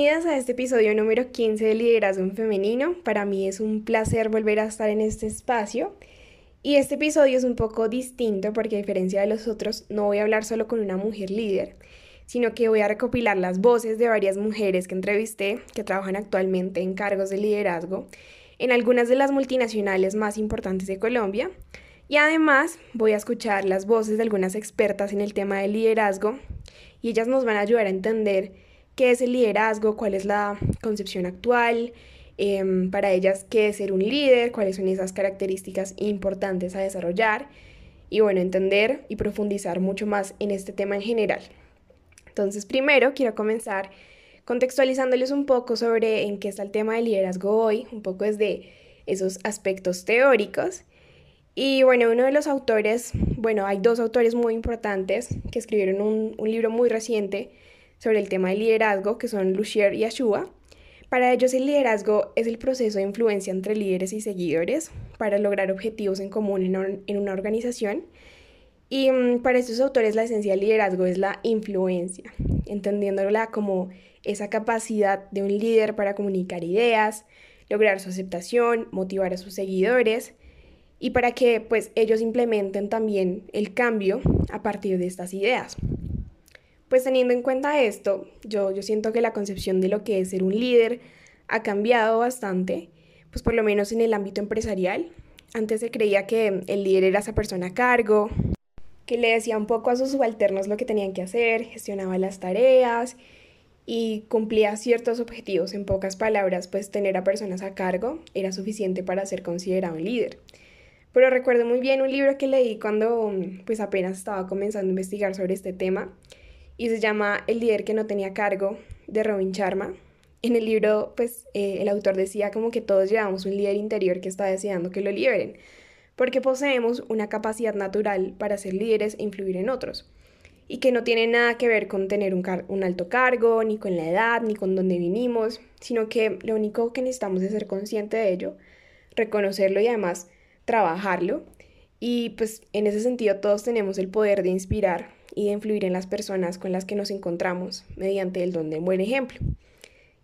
Bienvenidas a este episodio número 15 de Liderazgo en Femenino. Para mí es un placer volver a estar en este espacio. Y este episodio es un poco distinto porque a diferencia de los otros no voy a hablar solo con una mujer líder, sino que voy a recopilar las voces de varias mujeres que entrevisté que trabajan actualmente en cargos de liderazgo en algunas de las multinacionales más importantes de Colombia. Y además voy a escuchar las voces de algunas expertas en el tema del liderazgo y ellas nos van a ayudar a entender qué es el liderazgo, cuál es la concepción actual, em, para ellas qué es ser un líder, cuáles son esas características importantes a desarrollar y bueno, entender y profundizar mucho más en este tema en general. Entonces, primero quiero comenzar contextualizándoles un poco sobre en qué está el tema del liderazgo hoy, un poco desde esos aspectos teóricos. Y bueno, uno de los autores, bueno, hay dos autores muy importantes que escribieron un, un libro muy reciente sobre el tema del liderazgo, que son Lucier y Ashua. Para ellos el liderazgo es el proceso de influencia entre líderes y seguidores para lograr objetivos en común en, una organización. Y mm, para estos autores la esencia del liderazgo es la influencia, entendiéndola como esa capacidad de un líder para comunicar ideas, lograr su aceptación, motivar a sus seguidores y para que pues ellos implementen también el cambio a partir de estas ideas. Pues teniendo en cuenta esto, yo, yo siento que la concepción de lo que es ser un líder ha cambiado bastante, pues por lo menos en el ámbito empresarial. Antes se creía que el líder era esa persona a cargo, que le decía un poco a sus subalternos lo que tenían que hacer, gestionaba las tareas y cumplía ciertos objetivos. En pocas palabras, pues tener a personas a cargo era suficiente para ser considerado un líder. Pero recuerdo muy bien un libro que leí cuando pues apenas estaba comenzando a investigar sobre este tema y se llama El líder que no tenía cargo de Robin Sharma. En el libro, pues eh, el autor decía como que todos llevamos un líder interior que está deseando que lo liberen, porque poseemos una capacidad natural para ser líderes e influir en otros, y que no tiene nada que ver con tener un, un alto cargo, ni con la edad, ni con dónde vinimos, sino que lo único que necesitamos es ser consciente de ello, reconocerlo y además trabajarlo. Y pues en ese sentido todos tenemos el poder de inspirar y de influir en las personas con las que nos encontramos mediante el don de buen ejemplo.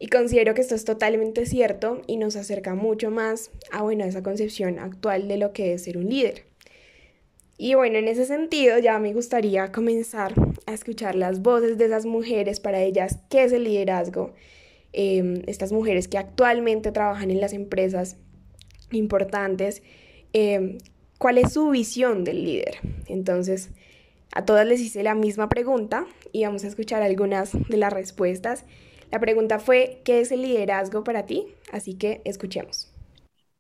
Y considero que esto es totalmente cierto y nos acerca mucho más a, bueno, esa concepción actual de lo que es ser un líder. Y bueno, en ese sentido ya me gustaría comenzar a escuchar las voces de esas mujeres para ellas, qué es el liderazgo, em, estas mujeres que actualmente trabajan en las empresas importantes, em, cuál es su visión del líder. Entonces, a todas les hice la misma pregunta y vamos a escuchar algunas de las respuestas. La pregunta fue, ¿qué es el liderazgo para ti? Así que escuchemos.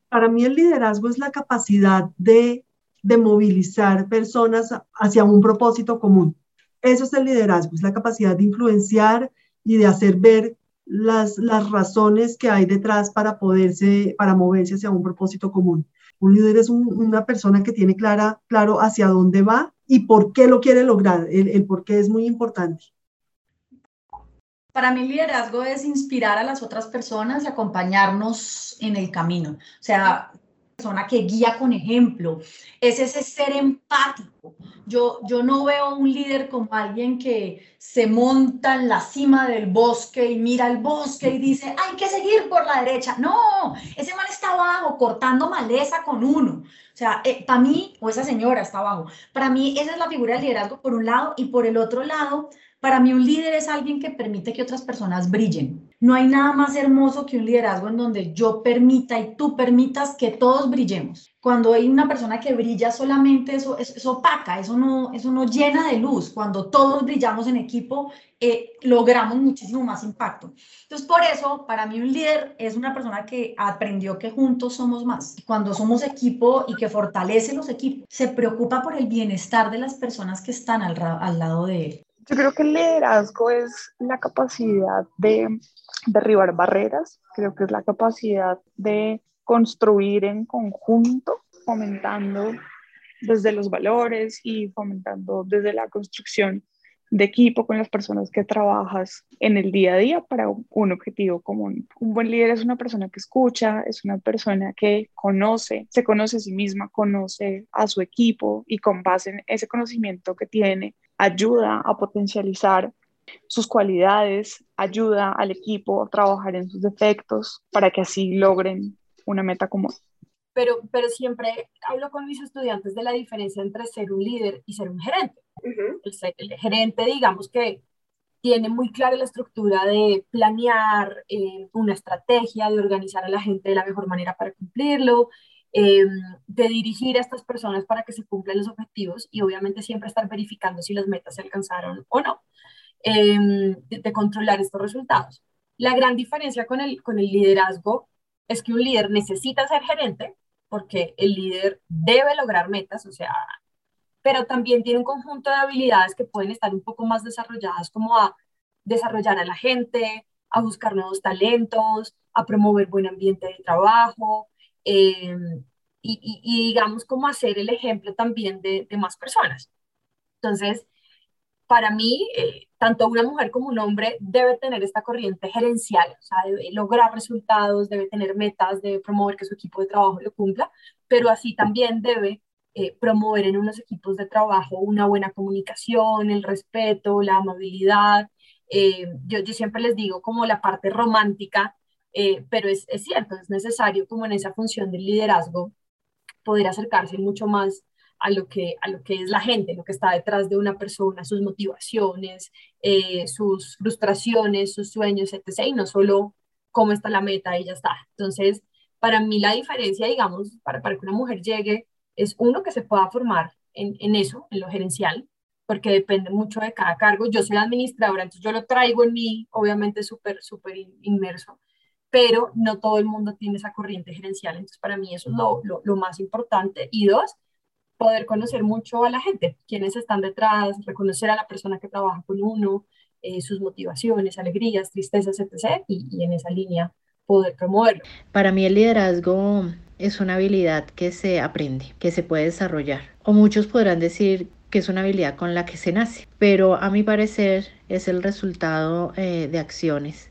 Para mí el liderazgo es la capacidad de, de movilizar personas hacia un propósito común. Eso es el liderazgo, es la capacidad de influenciar y de hacer ver las, las razones que hay detrás para poderse, para moverse hacia un propósito común. Un líder es una persona que tiene clara, claro hacia dónde va y por qué lo quiere lograr. El, por qué es muy importante. Para mí liderazgo es inspirar a las otras personas y acompañarnos en el camino. O sea, persona que guía con ejemplo, es ese ser empático. Yo, yo no veo un líder como alguien que se monta en la cima del bosque y mira el bosque y dice, hay que seguir por la derecha. No, ese man está abajo cortando maleza con uno. O sea, eh, para mí, o esa señora está abajo, para mí esa es la figura del liderazgo por un lado y por el otro lado, para mí un líder es alguien que permite que otras personas brillen. No hay nada más hermoso que un liderazgo en donde yo permita y tú permitas que todos brillemos. Cuando hay una persona que brilla solamente, eso, eso, opaca, eso no, eso no llena de luz. Cuando todos brillamos en equipo, eh, logramos muchísimo más impacto. Entonces, por eso, para mí un líder es una persona que aprendió que juntos somos más. Cuando somos equipo y que fortalece los equipos, se preocupa por el bienestar de las personas que están al, al lado de él. Yo creo que el liderazgo es la capacidad de derribar barreras, creo que es la capacidad de construir en conjunto, fomentando desde los valores y fomentando desde la construcción de equipo con las personas que trabajas en el día a día para un objetivo común. Un buen líder es una persona que escucha, es una persona que conoce, se conoce a sí misma, conoce a su equipo y con base en ese conocimiento que tiene, ayuda a potencializar sus cualidades, ayuda al equipo a trabajar en sus defectos para que así logren una meta común. Pero, pero siempre hablo con mis estudiantes de la diferencia entre ser un líder y ser un gerente. el, gerente, digamos que tiene muy clara la estructura de planear eh, una estrategia, de organizar a la gente de la mejor manera para cumplirlo, em, de dirigir a estas personas para que se cumplan los objetivos y obviamente siempre estar verificando si las metas se alcanzaron o no. Em, de, controlar estos resultados. La gran diferencia con el, con el liderazgo es que un líder necesita ser gerente porque el líder debe lograr metas, o sea, pero también tiene un conjunto de habilidades que pueden estar un poco más desarrolladas, como a desarrollar a la gente, a buscar nuevos talentos, a promover buen ambiente de trabajo em, y, digamos, como hacer el ejemplo también de, de más personas. Entonces, para mí, eh, tanto una mujer como un hombre debe tener esta corriente gerencial, o sea, debe lograr resultados, debe tener metas, debe promover que su equipo de trabajo lo cumpla, pero así también debe eh, promover en unos equipos de trabajo una buena comunicación, el respeto, la amabilidad. Eh, yo, siempre les digo como la parte romántica, pero es, es cierto, es necesario como en esa función del liderazgo poder acercarse mucho más a lo que, a lo que es la gente, lo que está detrás de una persona, sus motivaciones, eh, sus frustraciones, sus sueños, etc. Y no solo cómo está la meta y ya está. Entonces, para mí la diferencia, digamos, para, para que una mujer llegue, es uno que se pueda formar en, en eso, en lo gerencial, porque depende mucho de cada cargo. Yo soy administradora, entonces yo lo traigo en mí, obviamente súper, súper inmerso, pero no todo el mundo tiene esa corriente gerencial. Entonces, para mí eso es lo, lo, lo más importante. Y dos, poder conocer mucho a la gente, quienes están detrás, reconocer a la persona que trabaja con uno, eh, sus motivaciones, alegrías, tristezas, etc. Y, en esa línea poder promoverlo. Para mí el liderazgo es una habilidad que se aprende, que se puede desarrollar. O muchos podrán decir que es una habilidad con la que se nace, pero a mi parecer es el resultado eh, de acciones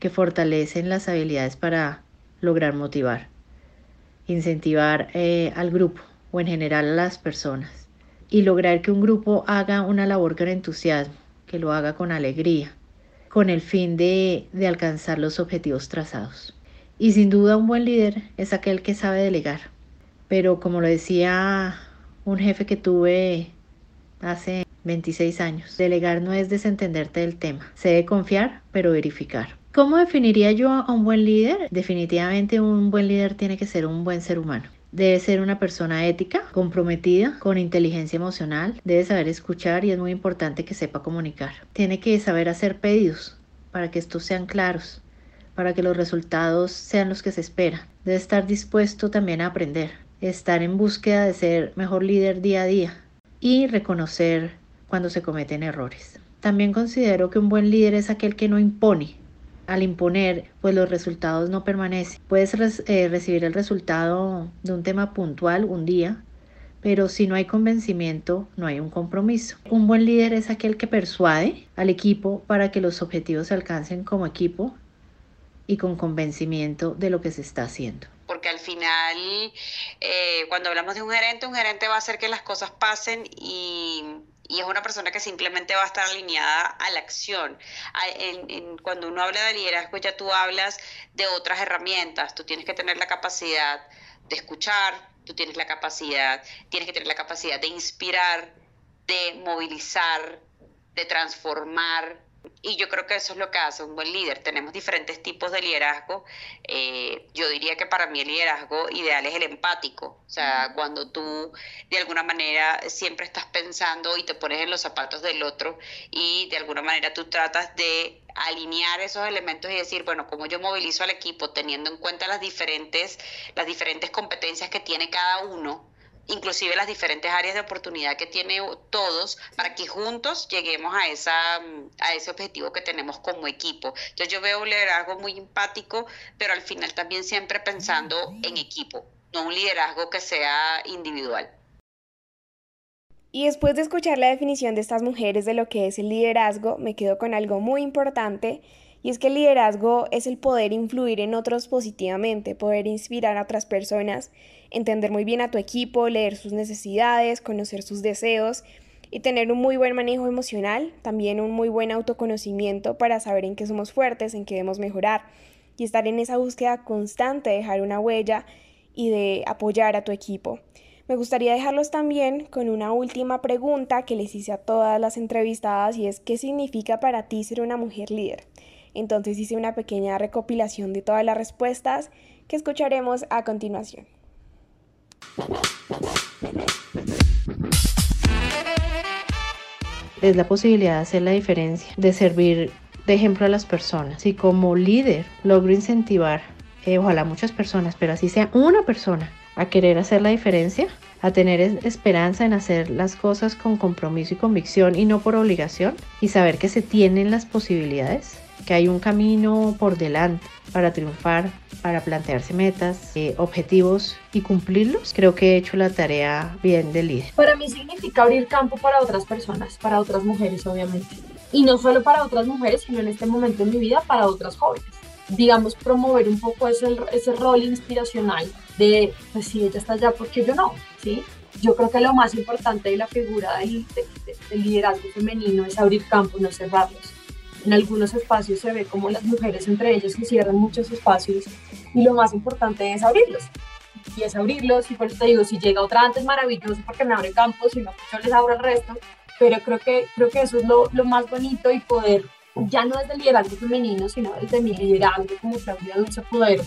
que fortalecen las habilidades para lograr motivar, incentivar eh, al grupo, o en general a las personas y lograr que un grupo haga una labor con entusiasmo, que lo haga con alegría, con el fin de, de alcanzar los objetivos trazados. Y sin duda un buen líder es aquel que sabe delegar. Pero como lo decía un jefe que tuve hace 26 años, delegar no es desentenderte del tema. Se debe confiar, pero verificar. ¿Cómo definiría yo a un buen líder? Definitivamente un buen líder tiene que ser un buen ser humano. Debe ser una persona ética, comprometida, con inteligencia emocional, debe saber escuchar y es muy importante que sepa comunicar. Tiene que saber hacer pedidos para que estos sean claros, para que los resultados sean los que se espera. Debe estar dispuesto también a aprender, estar en búsqueda de ser mejor líder día a día y reconocer cuando se cometen errores. También considero que un buen líder es aquel que no impone, al imponer, pues los resultados no permanecen. Puedes eh, recibir el resultado de un tema puntual un día, pero si no hay convencimiento, no hay un compromiso. Un buen líder es aquel que persuade al equipo para que los objetivos se alcancen como equipo y con convencimiento de lo que se está haciendo. Porque al final, eh, cuando hablamos de un gerente, un gerente va a hacer que las cosas pasen y y es una persona que simplemente va a estar alineada a la acción. cuando uno habla de liderazgo ya tú hablas de otras herramientas, tú tienes que tener la capacidad de escuchar, tú tienes la capacidad, tienes que tener la capacidad de inspirar, de movilizar, de transformar, y yo creo que eso es lo que hace un buen líder. Tenemos diferentes tipos de liderazgo. Eh, yo diría que para mí el liderazgo ideal es el empático. O sea, cuando tú de alguna manera siempre estás pensando y te pones en los zapatos del otro y de alguna manera tú tratas de alinear esos elementos y decir, bueno, cómo yo movilizo al equipo teniendo en cuenta las diferentes, las diferentes competencias que tiene cada uno inclusive las diferentes áreas de oportunidad que tiene todos para que juntos lleguemos a, esa, a ese objetivo que tenemos como equipo. Entonces yo veo un liderazgo muy empático, pero al final también siempre pensando en equipo, no un liderazgo que sea individual. Y después de escuchar la definición de estas mujeres de lo que es el liderazgo, me quedo con algo muy importante y es que el liderazgo es el poder influir en otros positivamente, poder inspirar a otras personas entender muy bien a tu equipo, leer sus necesidades, conocer sus deseos y tener un muy buen manejo emocional, también un muy buen autoconocimiento para saber en qué somos fuertes, en qué debemos mejorar y estar en esa búsqueda constante de dejar una huella y de apoyar a tu equipo. Me gustaría dejarlos también con una última pregunta que les hice a todas las entrevistadas y es ¿qué significa para ti ser una mujer líder? Entonces hice una pequeña recopilación de todas las respuestas que escucharemos a continuación. Es la posibilidad de hacer la diferencia, de servir de ejemplo a las personas. Si como líder logro incentivar, eh, ojalá muchas personas, pero así sea una persona, a querer hacer la diferencia, a tener esperanza en hacer las cosas con compromiso y convicción y no por obligación, y saber que se tienen las posibilidades, que hay un camino por delante para triunfar, para plantearse metas, eh, objetivos y cumplirlos, creo que he hecho la tarea bien de líder. Para mí significa abrir campo para otras personas, para otras mujeres obviamente. Y no solo para otras mujeres, sino en este momento en mi vida para otras jóvenes. Digamos, promover un poco ese, ese rol inspiracional de, pues si ella está allá, ¿por qué yo no? Yo creo que lo más importante de la figura del, del liderazgo femenino es abrir campo, no cerrarlos en algunos espacios se ve como las mujeres entre ellas que cierran muchos espacios y lo más importante es abrirlos. Y es abrirlos y por eso te digo, si llega otra antes maravilloso porque me abre campos, si no, yo les abro el resto. Pero creo que, creo que eso es lo, lo más bonito y poder, ya no desde el liderazgo femenino, sino desde mi liderazgo como Claudia Dulce, poder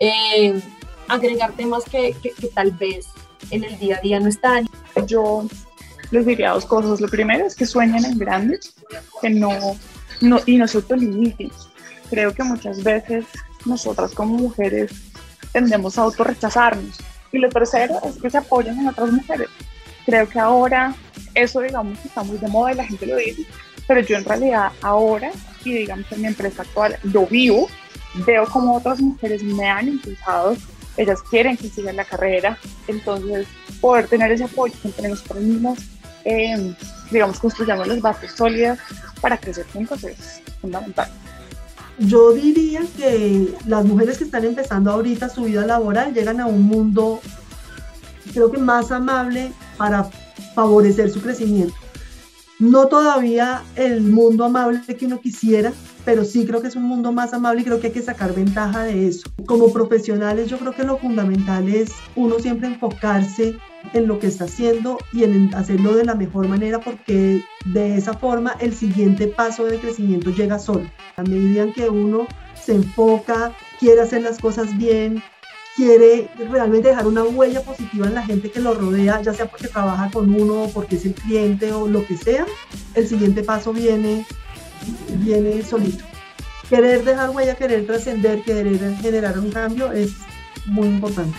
eh, agregar temas que, que tal vez en el día a día no están. Yo les diría dos cosas. Lo primero es que sueñen en grande, que no no, y no se autolimiten. Creo que muchas veces nosotras como mujeres tendemos a autorrechazarnos. Y lo tercero es que se apoyen en otras mujeres. Creo que ahora eso, digamos, está muy de moda y la gente lo dice, pero yo en realidad ahora, y digamos en mi empresa actual, lo vivo, veo como otras mujeres me han impulsado, ellas quieren que siga la carrera, entonces poder tener ese apoyo entre nosotros mismos, eh, digamos, construyamos las bases sólidas para crecer juntos es fundamental. Yo diría que las mujeres que están empezando ahorita su vida laboral llegan a un mundo, creo que más amable para favorecer su crecimiento. No todavía el mundo amable que uno quisiera, pero sí creo que es un mundo más amable y creo que hay que sacar ventaja de eso. Como profesionales yo creo que lo fundamental es uno siempre enfocarse en lo que está haciendo y en hacerlo de la mejor manera porque de esa forma el siguiente paso de crecimiento llega solo. A medida que uno se enfoca, quiere hacer las cosas bien, quiere realmente dejar una huella positiva en la gente que lo rodea, ya sea porque trabaja con uno porque es el cliente o lo que sea, el siguiente paso viene, viene solito. Querer dejar huella, querer trascender, querer generar un cambio es muy importante.